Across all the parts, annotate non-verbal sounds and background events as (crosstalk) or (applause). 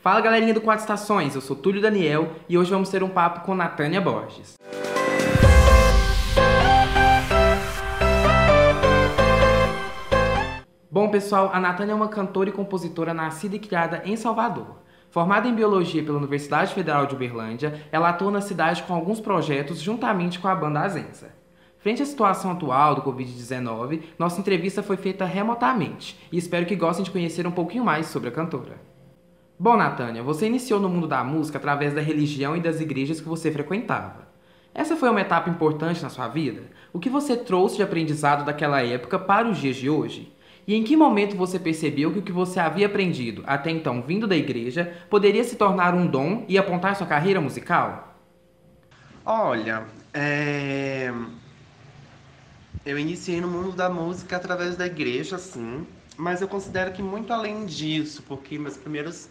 Fala galerinha do Quatro Estações, eu sou Túlio Daniel e hoje vamos ter um papo com Natânia Borges. Bom pessoal, a Natânia é uma cantora e compositora nascida e criada em Salvador. Formada em Biologia pela Universidade Federal de Uberlândia, ela atua na cidade com alguns projetos juntamente com a banda Azenza. Frente à situação atual do Covid-19, nossa entrevista foi feita remotamente e espero que gostem de conhecer um pouquinho mais sobre a cantora. Bom, Natânia, você iniciou no mundo da música através da religião e das igrejas que você frequentava. Essa foi uma etapa importante na sua vida? O que você trouxe de aprendizado daquela época para os dias de hoje? E em que momento você percebeu que o que você havia aprendido, até então vindo da igreja, poderia se tornar um dom e apontar sua carreira musical? Olha, é... eu iniciei no mundo da música através da igreja, sim, mas eu considero que muito além disso, porque meus primeiros,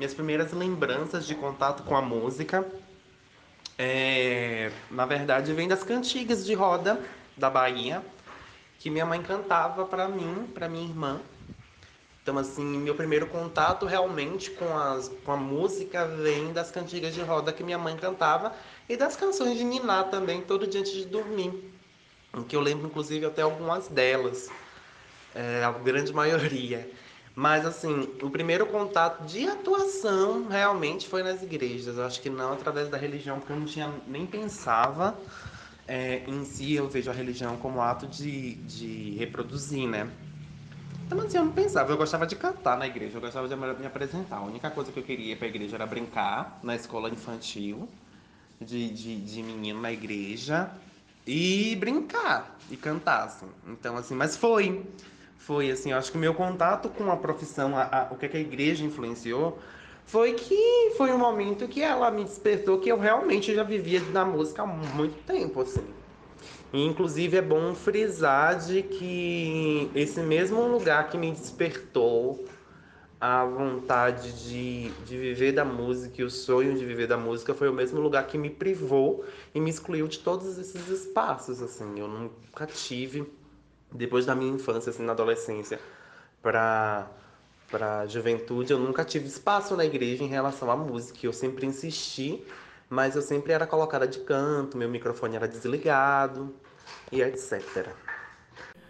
minhas primeiras lembranças de contato com a música, é... na verdade, vem das cantigas de roda da Bahia, que minha mãe cantava para mim, para minha irmã. Então, assim, meu primeiro contato realmente com, as, com a música vem das cantigas de roda que minha mãe cantava e das canções de Niná também, todo dia antes de dormir. Que eu lembro, inclusive, até algumas delas, é, a grande maioria. Mas, assim, o primeiro contato de atuação realmente foi nas igrejas. Eu acho que não através da religião, porque eu não tinha nem pensava é, em si eu vejo a religião como ato de, de reproduzir, né? Então, assim, eu não pensava, eu gostava de cantar na igreja, eu gostava de me apresentar. A única coisa que eu queria para a igreja era brincar na escola infantil, de, de, de menino na igreja, e brincar, e cantar, assim. Então, assim, mas foi. Foi, assim, eu acho que o meu contato com a profissão, a, a, o que, é que a igreja influenciou, foi que foi um momento que ela me despertou que eu realmente já vivia na música há muito tempo, assim. Inclusive é bom frisar de que esse mesmo lugar que me despertou a vontade de, de viver da música e o sonho de viver da música foi o mesmo lugar que me privou e me excluiu de todos esses espaços, assim. Eu nunca tive, depois da minha infância, assim, na adolescência, para para a juventude, eu nunca tive espaço na igreja em relação à música. Eu sempre insisti, mas eu sempre era colocada de canto, meu microfone era desligado e etc.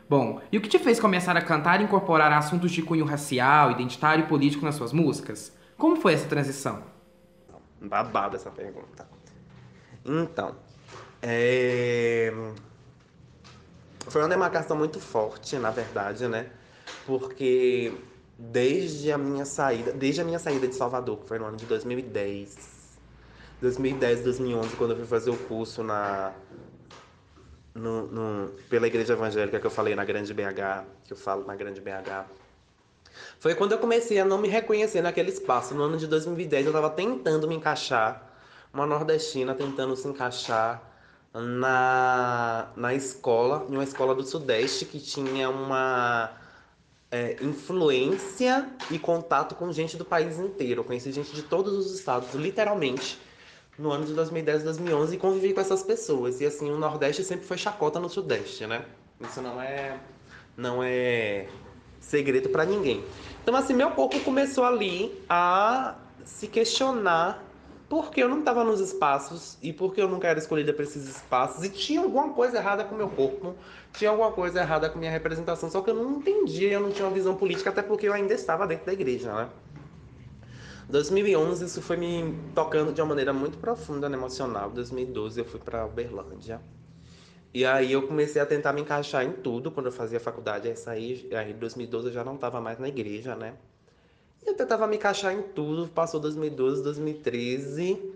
Bom, e o que te fez começar a cantar e incorporar assuntos de cunho racial, identitário e político nas suas músicas? Como foi essa transição? Babada essa pergunta. Então, é... foi uma demarcação muito forte, na verdade, né? Porque desde a minha saída, desde a minha saída de Salvador, que foi no ano de 2010. 2010, 2011, quando eu fui fazer o curso na no, no, pela igreja evangélica que eu falei na Grande BH, que eu falo na Grande BH. Foi quando eu comecei a não me reconhecer naquele espaço. No ano de 2010 eu estava tentando me encaixar, uma nordestina tentando se encaixar na, na escola, em uma escola do Sudeste que tinha uma é, influência e contato com gente do país inteiro. Eu conheci gente de todos os estados, literalmente, no ano de 2010, 2011 e convivi com essas pessoas. E assim, o Nordeste sempre foi chacota no Sudeste, né? Isso não é não é segredo para ninguém. Então assim, meu corpo começou ali a se questionar porque eu não estava nos espaços e porque eu nunca era escolhida para esses espaços e tinha alguma coisa errada com meu corpo, tinha alguma coisa errada com minha representação, só que eu não entendia, eu não tinha uma visão política, até porque eu ainda estava dentro da igreja, né? 2011 isso foi me tocando de uma maneira muito profunda, né, emocional. 2012 eu fui para Uberlândia. E aí eu comecei a tentar me encaixar em tudo quando eu fazia faculdade. Aí, aí em 2012 eu já não estava mais na igreja, né? Eu tentava me encaixar em tudo, passou 2012, 2013.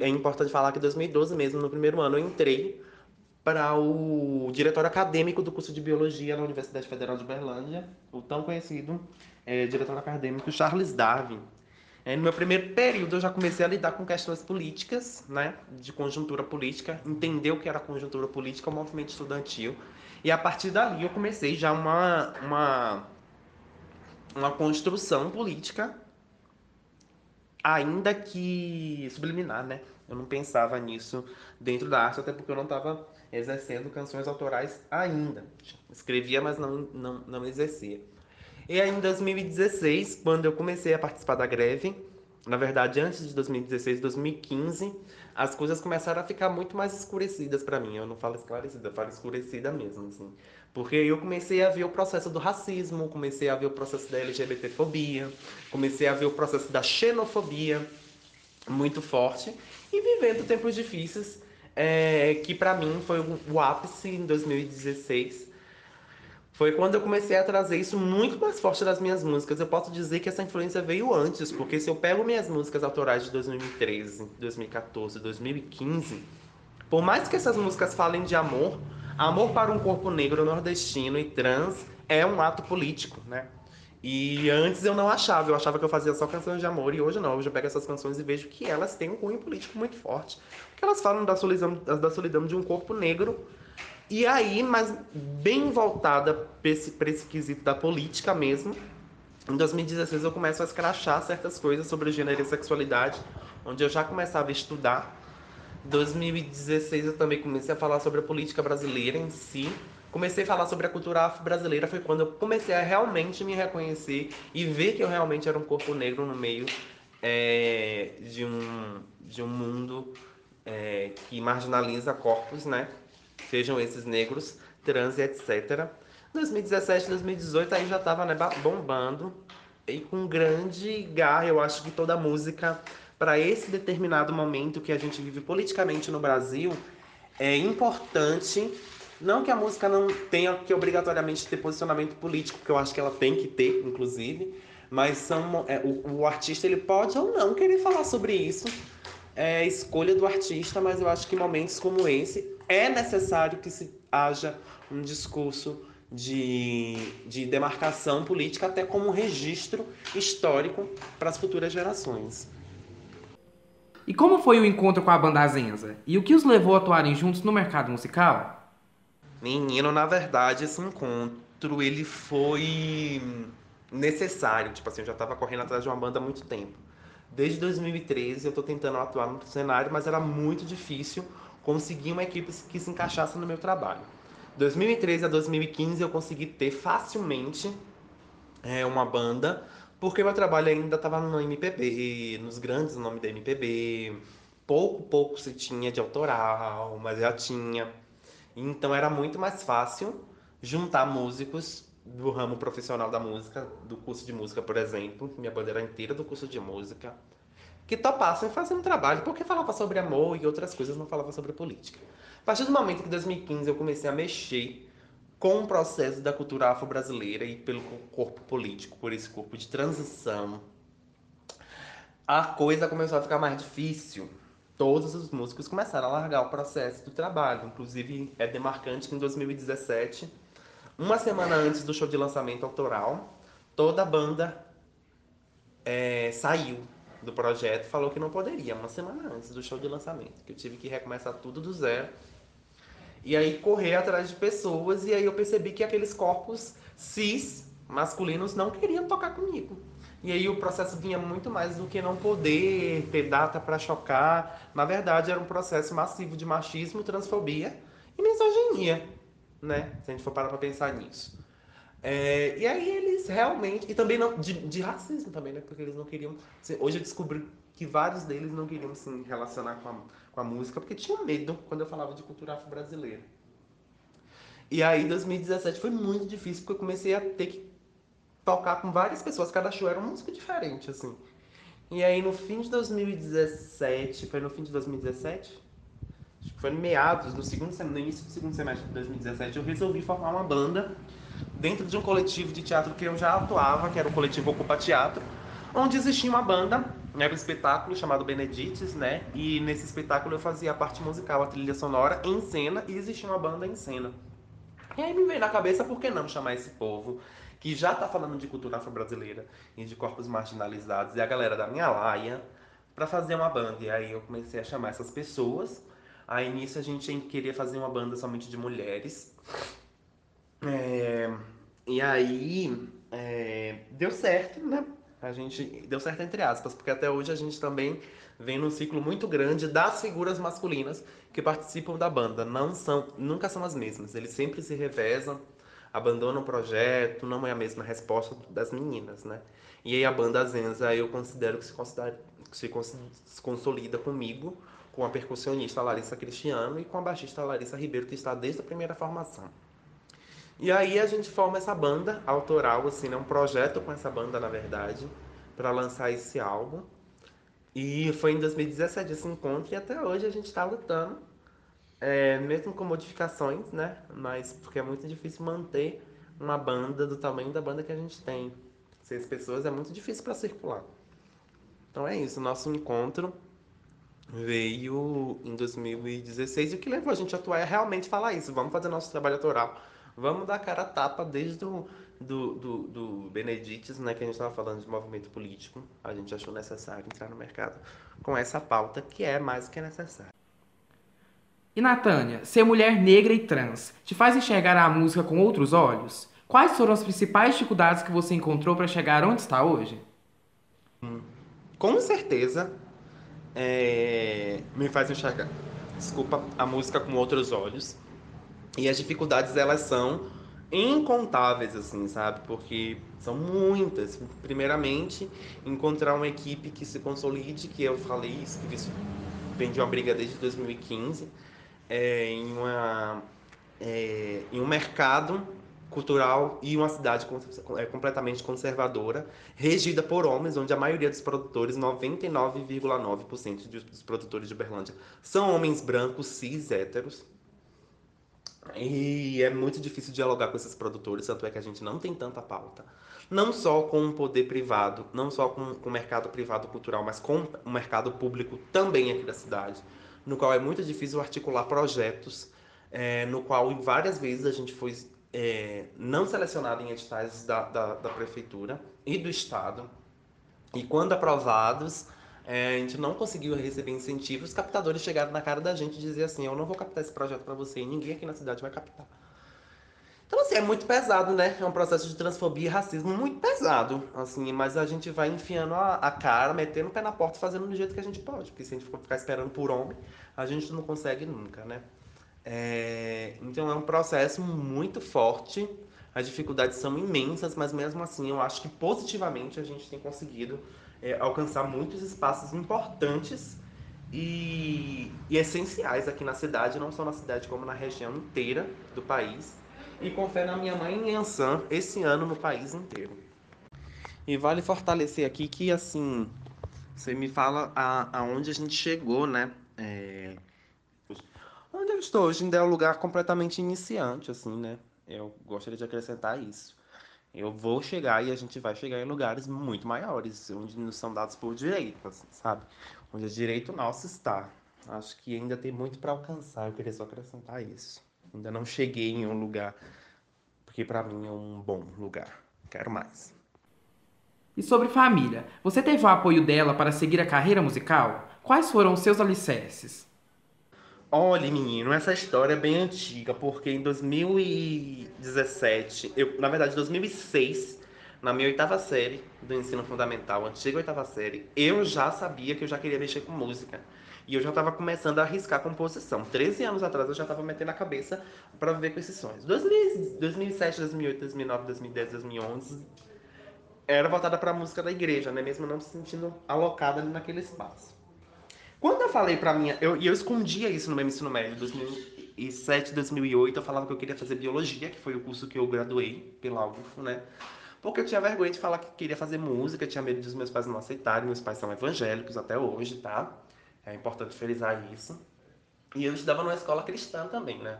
É importante falar que 2012 mesmo, no primeiro ano, eu entrei para o diretor acadêmico do curso de Biologia na Universidade Federal de Berlândia, o tão conhecido é, diretor acadêmico Charles Darwin. É, no meu primeiro período, eu já comecei a lidar com questões políticas, né, de conjuntura política, entender o que era conjuntura política, o movimento estudantil. E a partir dali, eu comecei já uma, uma uma construção política, ainda que subliminar, né? Eu não pensava nisso dentro da arte, até porque eu não estava exercendo canções autorais ainda. Escrevia, mas não, não, não exercia. E aí em 2016, quando eu comecei a participar da greve, na verdade antes de 2016, 2015, as coisas começaram a ficar muito mais escurecidas para mim. Eu não falo esclarecida, eu falo escurecida mesmo, assim. Porque eu comecei a ver o processo do racismo, comecei a ver o processo da LGBTfobia, comecei a ver o processo da xenofobia muito forte e vivendo tempos difíceis, é, que para mim foi o ápice em 2016. Foi quando eu comecei a trazer isso muito mais forte das minhas músicas. Eu posso dizer que essa influência veio antes, porque se eu pego minhas músicas autorais de 2013, 2014, 2015, por mais que essas músicas falem de amor, amor para um corpo negro nordestino e trans é um ato político, né? E antes eu não achava, eu achava que eu fazia só canções de amor, e hoje não, hoje eu pego essas canções e vejo que elas têm um cunho político muito forte. Porque elas falam da solidão, da solidão de um corpo negro, e aí, mas bem voltada para esse, esse quesito da política mesmo. Em 2016 eu começo a escrachar certas coisas sobre gênero e sexualidade, onde eu já começava a estudar. Em 2016 eu também comecei a falar sobre a política brasileira em si, comecei a falar sobre a cultura afro-brasileira foi quando eu comecei a realmente me reconhecer e ver que eu realmente era um corpo negro no meio é, de, um, de um mundo é, que marginaliza corpos, né? Sejam esses negros, trans e etc. 2017, 2018 aí já estava né, bombando e com grande garra, eu acho que toda música para esse determinado momento que a gente vive politicamente no Brasil é importante não que a música não tenha que obrigatoriamente ter posicionamento político, que eu acho que ela tem que ter, inclusive, mas são, é, o, o, artista ele pode ou não querer falar sobre isso, é escolha do artista, mas eu acho que momentos como esse é necessário que se haja um discurso de, de demarcação política, até como um registro histórico para as futuras gerações. E como foi o encontro com a banda Azenza? E o que os levou a atuarem juntos no mercado musical? Menino, na verdade, esse encontro ele foi necessário. Tipo assim, eu já estava correndo atrás de uma banda há muito tempo. Desde 2013 eu estou tentando atuar no cenário, mas era muito difícil conseguir uma equipe que se encaixasse no meu trabalho. 2013 a 2015 eu consegui ter facilmente é, uma banda, porque meu trabalho ainda estava no MPB, nos grandes nomes da MPB. Pouco, pouco se tinha de autoral, mas já tinha. Então era muito mais fácil juntar músicos do ramo profissional da música, do curso de música, por exemplo, minha banda era inteira do curso de música, que topassem fazer um trabalho, porque falava sobre amor e outras coisas, não falava sobre política. A partir do momento que em 2015 eu comecei a mexer com o processo da cultura afro-brasileira e pelo corpo político, por esse corpo de transição, a coisa começou a ficar mais difícil todos os músicos começaram a largar o processo do trabalho. Inclusive, é demarcante que em 2017, uma semana antes do show de lançamento autoral, toda a banda é, saiu do projeto falou que não poderia, uma semana antes do show de lançamento. Que eu tive que recomeçar tudo do zero. E aí correr atrás de pessoas, e aí eu percebi que aqueles corpos cis masculinos não queriam tocar comigo. E aí o processo vinha muito mais do que não poder ter data para chocar. Na verdade, era um processo massivo de machismo, transfobia e misoginia, né? Se a gente for parar para pensar nisso. É, e aí eles realmente. E também não, de, de, racismo também, né? Porque eles não queriam. Hoje eu descobri que vários deles não queriam se relacionar com a, com a música porque tinham medo quando eu falava de cultura afro-brasileira. E aí 2017 foi muito difícil porque eu comecei a ter que tocar com várias pessoas, cada show era uma música diferente, assim. E aí no fim de 2017, foi no fim de 2017? Acho que foi no meados, no, segundo, no início do segundo semestre de 2017, eu resolvi formar uma banda dentro de um coletivo de teatro que eu já atuava, que era o coletivo Ocupa Teatro, onde existia uma banda, era um espetáculo chamado Benedites, né? E nesse espetáculo eu fazia a parte musical, a trilha sonora em cena, e existia uma banda em cena. E aí me veio na cabeça, por que não chamar esse povo que já está falando de cultura afro-brasileira e de corpos marginalizados, e a galera da minha laia, para fazer uma banda. E aí eu comecei a chamar essas pessoas. Aí nisso a gente queria fazer uma banda somente de mulheres. É... E aí é... deu certo, né? A gente deu certo entre aspas, porque até hoje a gente também vem num ciclo muito grande das figuras masculinas que participam da banda. Não são, nunca são as mesmas. Eles sempre se revezam abandona o projeto, não é a mesma resposta das meninas, né? E aí a banda Zenza eu considero que se, se, se consolida comigo, com a percussionista Larissa Cristiano e com a baixista Larissa Ribeiro, que está desde a primeira formação. E aí a gente forma essa banda autoral, assim, né? Um projeto com essa banda, na verdade, para lançar esse álbum. E foi em 2017 esse encontro e até hoje a gente está lutando, é, mesmo com modificações, né? Mas porque é muito difícil manter uma banda do tamanho da banda que a gente tem. Seis pessoas é muito difícil para circular. Então é isso, nosso encontro veio em 2016 e o que levou a gente a atuar é realmente falar isso. Vamos fazer nosso trabalho autoral. Vamos dar cara a tapa desde o do, do, do Benedites, né, que a gente estava falando de movimento político. A gente achou necessário entrar no mercado com essa pauta que é mais que necessária. E Natânia, ser mulher negra e trans te faz enxergar a música com outros olhos? Quais foram as principais dificuldades que você encontrou para chegar onde está hoje? Com certeza, é, me faz enxergar, desculpa, a música com outros olhos. E as dificuldades elas são incontáveis, assim, sabe? Porque são muitas. Primeiramente, encontrar uma equipe que se consolide, que eu falei isso, que isso vem de uma briga desde 2015, é, em, uma, é, em um mercado cultural e uma cidade é, completamente conservadora, regida por homens, onde a maioria dos produtores, 99,9% dos produtores de Uberlândia, são homens brancos, cis, héteros. E é muito difícil dialogar com esses produtores, tanto é que a gente não tem tanta pauta. Não só com o poder privado, não só com, o mercado privado cultural, mas com o mercado público também aqui da cidade, no qual é muito difícil articular projetos, é, no qual várias vezes a gente foi é, não selecionado em editais da, da, da prefeitura e do estado. E quando aprovados, é, a gente não conseguiu receber incentivos, os captadores chegaram na cara da gente e diziam assim, eu não vou captar esse projeto para você ninguém aqui na cidade vai captar. Então, assim, é muito pesado, né? É um processo de transfobia e racismo muito pesado, assim, mas a gente vai enfiando a, a cara, metendo o pé na porta, fazendo do jeito que a gente pode, porque se a gente for ficar esperando por homem, a gente não consegue nunca, né? É, então é um processo muito forte, as dificuldades são imensas, mas mesmo assim eu acho que positivamente a gente tem conseguido é, alcançar muitos espaços importantes e, e, essenciais aqui na cidade, não só na cidade como na região inteira do país. E com fé na minha mãe em Ansan, esse ano no país inteiro. E vale fortalecer aqui que assim, você me fala a, aonde a gente chegou, né? É, Onde eu estou hoje ainda é um lugar completamente iniciante, assim, né? Eu gostaria de acrescentar isso. Eu vou chegar e a gente vai chegar em lugares muito maiores, onde nos são dados por direito, assim, sabe? Onde o direito nosso está. Acho que ainda tem muito para alcançar, eu queria só acrescentar isso. Ainda não cheguei em um lugar, porque para mim é um bom lugar. Quero mais. E sobre família, você teve o apoio dela para seguir a carreira musical? Quais foram os seus alicerces? Olha, menino, essa história é bem antiga, porque em 2017, eu, na verdade, 2006, na minha oitava série do ensino fundamental, antiga oitava série, eu já sabia que eu já queria mexer com música. E eu já estava começando a arriscar composição. 13 anos atrás eu já estava metendo a cabeça para viver com esses sonhos. 2000, 2007, 2008, 2009, 2010, 2011 era voltada para a música da igreja, né? Mesmo não se sentindo alocada naquele espaço. Quando eu falei pra minha. Eu, e eu escondia isso no meu ensino médio, 2007, 2008, eu falava que eu queria fazer biologia, que foi o curso que eu graduei pela UFO, né? Porque eu tinha vergonha de falar que queria fazer música, tinha medo dos meus pais não aceitarem. Meus pais são evangélicos até hoje, tá? É importante frisar isso. E eu estudava numa escola cristã também, né?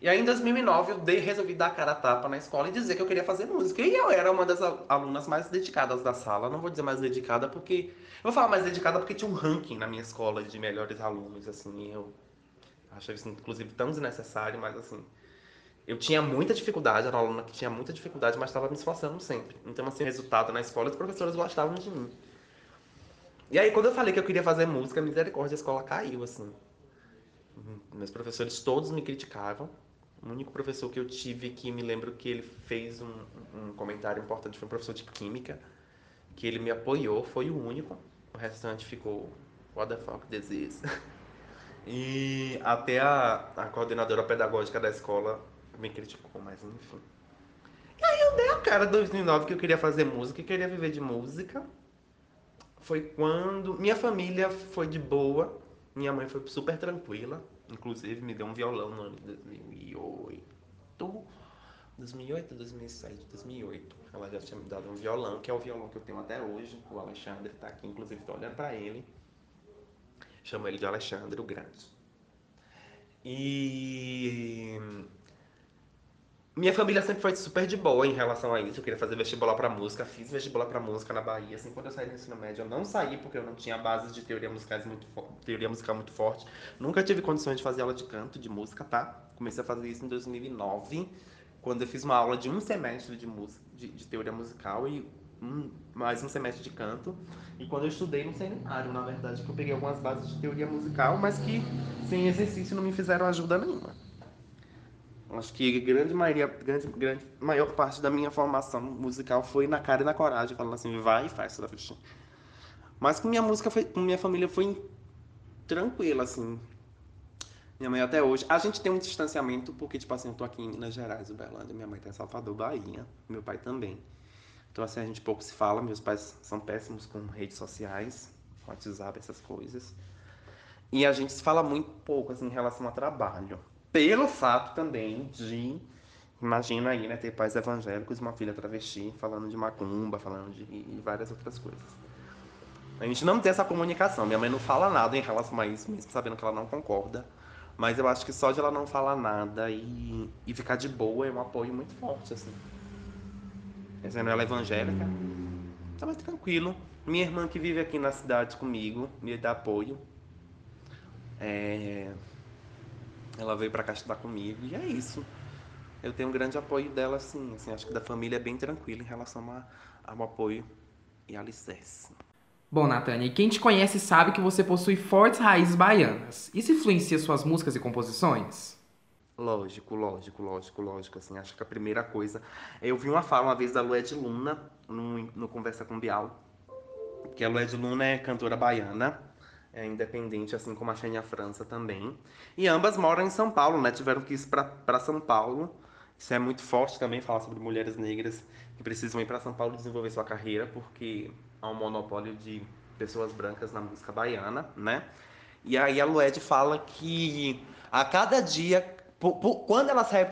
E aí em 2009 eu dei, resolvi dar a cara a tapa na escola e dizer que eu queria fazer música. E eu era uma das alunas mais dedicadas da sala. Não vou dizer mais dedicada porque. Eu vou falar mais dedicada porque tinha um ranking na minha escola de melhores alunos, assim. Eu achei isso, inclusive, tão desnecessário, mas assim. Eu tinha muita dificuldade, era uma aluna que tinha muita dificuldade, mas estava me esforçando sempre. Então, assim, resultado na escola, os professores gostavam de mim. E aí, quando eu falei que eu queria fazer música, misericórdia, a escola caiu, assim. Meus professores todos me criticavam. O único professor que eu tive que me lembro que ele fez um, um comentário importante foi um professor de química, que ele me apoiou, foi o único. O restante ficou, what the fuck this is? (laughs) E até a, a coordenadora pedagógica da escola me criticou, mas enfim. cara 2009 que eu queria fazer música e queria viver de música foi quando minha família foi de boa, minha mãe foi super tranquila, inclusive me deu um violão no ano de 2008. 2008, 2007, 2008. Ela já tinha me dado um violão, que é o violão que eu tenho até hoje. O Alexandre está aqui, inclusive estou olhando para ele. Chamo ele de Alexandre o Grande. E minha família sempre foi super de boa em relação a isso. Eu queria fazer vestibular para música, fiz vestibular para música na Bahia. Assim, quando eu saí do ensino médio, eu não saí porque eu não tinha bases de teoria musicais muito teoria musical muito forte. Nunca tive condições de fazer aula de canto, de música, tá? Comecei a fazer isso em 2009, quando eu fiz uma aula de um semestre de música, de, de teoria musical e um, mais um semestre de canto. E quando eu estudei no seminário, na verdade, que eu peguei algumas bases de teoria musical, mas que sem exercício não me fizeram ajuda nenhuma. Acho que grande maioria, grande, grande, maior parte da minha formação musical foi na cara e na coragem, falando assim, vai e faz, tá Mas com minha música, foi, com minha família foi tranquila, assim. Minha mãe até hoje. A gente tem um distanciamento, porque, tipo assim, eu tô aqui em Minas Gerais, Uberlândia, minha mãe tá em Salvador, Bahia, meu pai também. Então, assim, a gente pouco se fala, meus pais são péssimos com redes sociais, WhatsApp, essas coisas. E a gente se fala muito pouco, assim, em relação a trabalho pelo fato também de, imagina aí, né, ter pais evangélicos uma filha travesti falando de macumba, falando de várias outras coisas. A gente não tem essa comunicação. Minha mãe não fala nada em relação a isso, mesmo sabendo que ela não concorda. Mas eu acho que só de ela não falar nada e, e ficar de boa é um apoio muito forte, assim. Essa não ela é evangélica, tá mais tranquilo. Minha irmã que vive aqui na cidade comigo me dá apoio. É, ela veio para cá estudar comigo e é isso. Eu tenho um grande apoio dela, assim, assim acho que da família é bem tranquila em relação a, ao apoio e alicerce. Bom, Natânia, e quem te conhece sabe que você possui fortes raízes baianas. Isso influencia suas músicas e composições? Lógico, lógico, lógico, lógico. Assim, acho que a primeira coisa. Eu vi uma fala uma vez da Lued Luna no, no Conversa com Bial. Que a Lued Luna é cantora baiana é independente, assim como a Xenia França também. E ambas moram em São Paulo, né? Tiveram que ir para São Paulo. Isso é muito forte também, falar sobre mulheres negras que precisam ir para São Paulo desenvolver sua carreira, porque há um monopólio de pessoas brancas na música baiana, né? E aí a Lued fala que a cada dia, quando ela saiu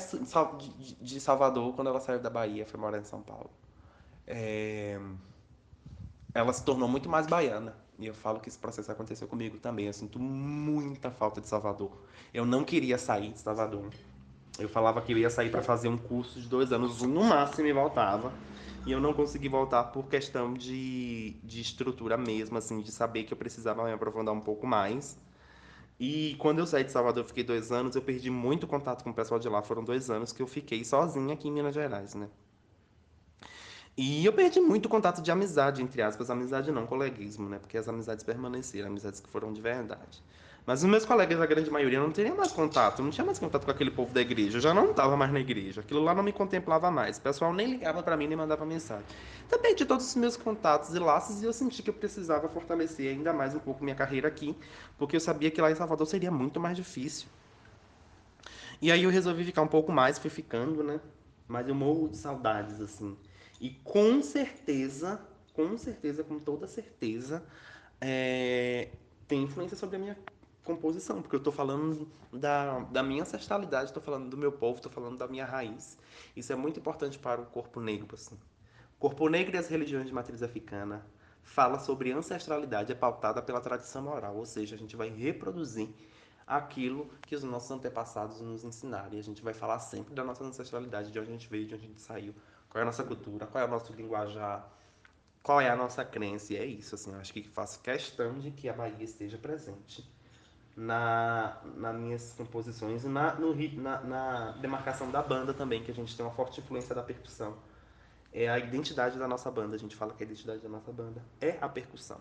de Salvador, quando ela saiu da Bahia, foi morar em São Paulo, é... ela se tornou muito mais baiana e eu falo que esse processo aconteceu comigo também. Eu sinto muita falta de Salvador. Eu não queria sair de Salvador. Eu falava que eu ia sair para fazer um curso de dois anos, no máximo, e voltava. E eu não consegui voltar por questão de, de estrutura mesmo, assim, de saber que eu precisava me aprofundar um pouco mais. E quando eu saí de Salvador, eu fiquei dois anos, eu perdi muito contato com o pessoal de lá. Foram dois anos que eu fiquei sozinha aqui em Minas Gerais, né? E eu perdi muito contato de amizade, entre aspas, amizade não, coleguismo, né? Porque as amizades permaneceram, amizades que foram de verdade. Mas os meus colegas, a grande maioria, não teria mais contato, não tinha mais contato com aquele povo da igreja, eu já não estava mais na igreja, aquilo lá não me contemplava mais, o pessoal nem ligava para mim, nem mandava mensagem. Também de todos os meus contatos e laços e eu senti que eu precisava fortalecer ainda mais um pouco minha carreira aqui, porque eu sabia que lá em Salvador seria muito mais difícil. E aí eu resolvi ficar um pouco mais, fui ficando, né? Mas eu morro de saudades, assim. E com certeza, com certeza, com toda certeza, é, tem influência sobre a minha composição, porque eu estou falando da, da minha ancestralidade, estou falando do meu povo, estou falando da minha raiz. Isso é muito importante para o corpo negro, assim. O corpo negro e as religiões de matriz africana fala sobre ancestralidade, é pautada pela tradição oral, ou seja, a gente vai reproduzir aquilo que os nossos antepassados nos ensinaram. E a gente vai falar sempre da nossa ancestralidade, de onde a gente veio, de onde a gente saiu, qual é a nossa cultura, qual é o nosso linguajar, qual é a nossa crença. E é isso, assim, acho que faço questão de que a Bahia esteja presente na, nas minhas composições e na, no, na, na demarcação da banda também, que a gente tem uma forte influência da percussão. É a identidade da nossa banda, a gente fala que a identidade da nossa banda é a percussão.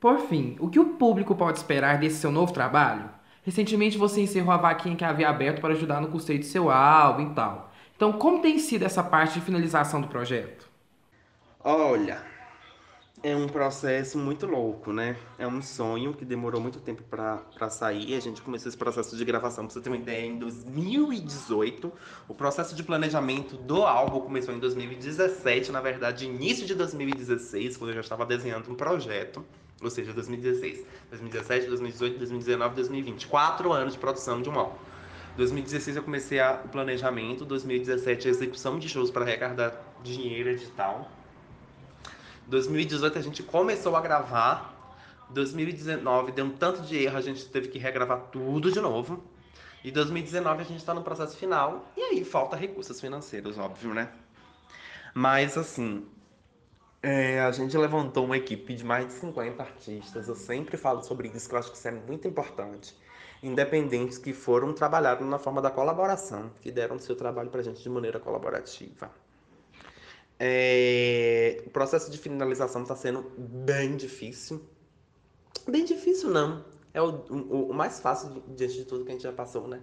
Por fim, o que o público pode esperar desse seu novo trabalho? Recentemente você encerrou a vaquinha que havia aberto para ajudar no custeio de seu álbum e tal. Então, como tem sido essa parte de finalização do projeto? Olha, é um, pro, processo muito louco, né? É um sonho que demorou muito tempo para sair. A gente começou esse processo de gravação, pra você ter uma ideia, em 2018. O processo de planejamento do álbum começou em 2017, na verdade, início de 2016, quando eu já estava desenhando um projeto. Ou seja, 2016, 2017, 2018, 2019, 2020. Quatro anos de produção de um álbum. 2016 eu comecei a, o planejamento, 2017 a execução de shows para arrecadar dinheiro edital. 2018 a gente começou a gravar. 2019 deu um tanto de erro, a gente teve que regravar tudo de novo. E 2019 a gente está no processo final. E aí falta recursos financeiros, óbvio, né? Mas assim, é, a gente levantou uma equipe de mais de 50 artistas. Eu sempre falo sobre isso, que eu acho que isso é muito importante. Independentes que foram trabalhar na forma da colaboração, que deram seu trabalho para a gente de maneira colaborativa. É... O processo de finalização está sendo bem difícil. Bem difícil, não. É o, o, o, mais fácil diante de tudo que a gente já passou, né?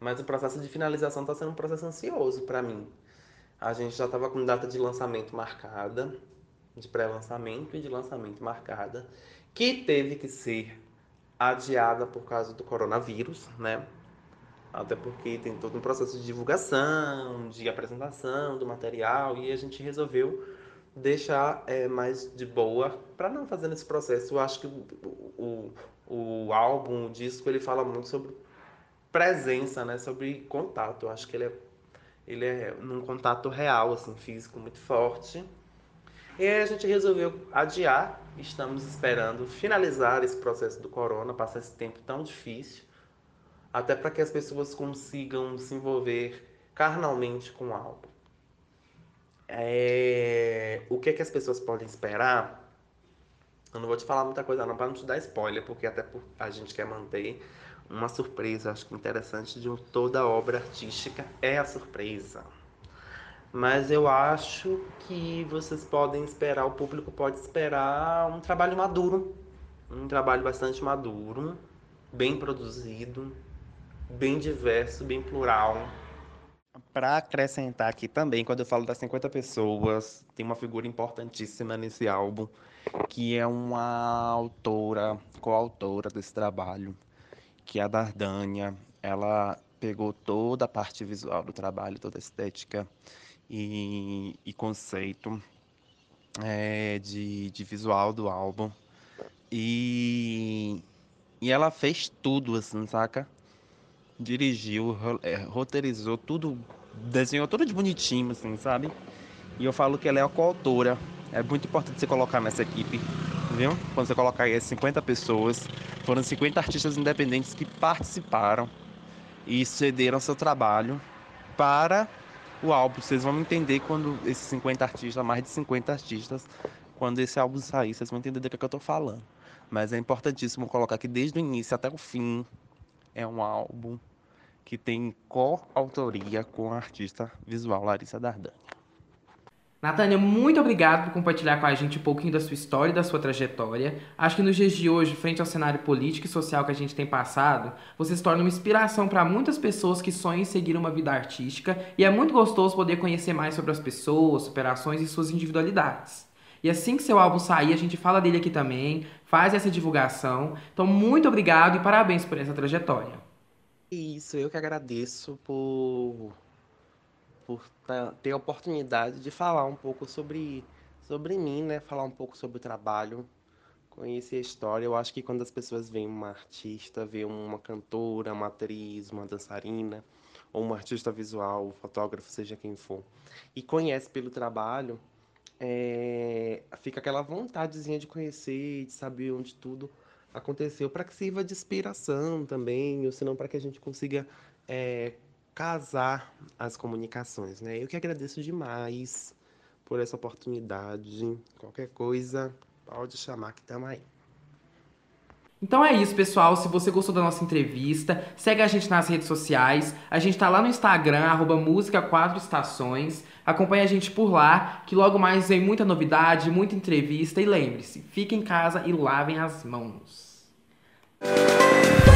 Mas o processo de finalização está sendo um processo ansioso para mim. A gente já estava com data de lançamento marcada, de pré-lançamento e de lançamento marcada, que teve que ser adiada por causa do coronavírus, né? Até porque tem todo um processo de divulgação, de apresentação do material, e a gente resolveu deixar é, mais de boa para não fazer esse processo. Eu acho que o, o, o álbum, o disco, ele fala muito sobre presença, né? Sobre contato. Eu acho que ele é, ele é num contato real, assim, físico muito forte. E aí a gente resolveu adiar. Estamos esperando finalizar esse processo do corona, passar esse tempo tão difícil até para que as pessoas consigam se envolver carnalmente com o álbum. É... O que, é que as pessoas podem esperar? Eu não vou te falar muita coisa não para não te dar spoiler, porque até a gente quer manter uma surpresa, acho que interessante de toda obra artística é a surpresa. Mas eu acho que vocês podem esperar, o público pode esperar um trabalho maduro, um trabalho bastante maduro, bem produzido, bem diverso, bem plural. Para acrescentar aqui também, quando eu falo das 50 pessoas, tem uma figura importantíssima nesse álbum, que é uma autora, coautora desse trabalho, que é a Dardânia. Ela pegou toda a parte visual do trabalho, toda a estética e, e conceito é, de, de visual do álbum. E, e ela fez tudo, assim, saca? dirigiu, é, roteirizou tudo, desenhou tudo de bonitinho, assim, sabe? E eu falo que ela é a coautora. É muito importante você colocar nessa equipe, viu? Quando você colocar aí 50 pessoas, foram 50 artistas independentes que participaram e cederam seu trabalho para o álbum. Vocês vão entender quando esses 50 artistas, mais de 50 artistas, quando esse álbum sair, vocês vão entender do que, é que eu tô falando. Mas é importantíssimo colocar que desde o início até o fim é um álbum que tem coautoria com a artista visual Larissa Dardani. Natânia, muito obrigado por compartilhar com a gente um pouquinho da sua história e da sua trajetória. Acho que nos dias de hoje, frente ao cenário político e social que a gente tem passado, você se torna uma inspiração para muitas pessoas que sonham em seguir uma vida artística e é muito gostoso poder conhecer mais sobre as pessoas, superações e suas individualidades. E assim que seu álbum sair, a gente fala dele aqui também, faz essa divulgação. Então, muito obrigado e parabéns por essa trajetória. Isso, eu que agradeço por, por ter a oportunidade de falar um pouco sobre, sobre mim, né? Falar um pouco sobre o trabalho, conhecer a história. Eu acho que quando as pessoas veem uma artista, veem uma cantora, uma atriz, uma dançarina, ou uma artista visual, fotógrafo, seja quem for, e conhece pelo trabalho, é, fica aquela vontadezinha de conhecer, de saber onde tudo aconteceu para que sirva de inspiração também, ou senão para que a gente consiga é, casar as comunicações, né? Eu que agradeço demais por essa oportunidade. Qualquer coisa, pode chamar que estamos aí. Então é isso, pessoal. Se você gostou da nossa entrevista, segue a gente nas redes sociais. A gente tá lá no Instagram, arroba música 4 estações. Acompanhe a gente por lá, que logo mais vem muita novidade, muita entrevista. E lembre-se, fique em casa e lavem as mãos. Música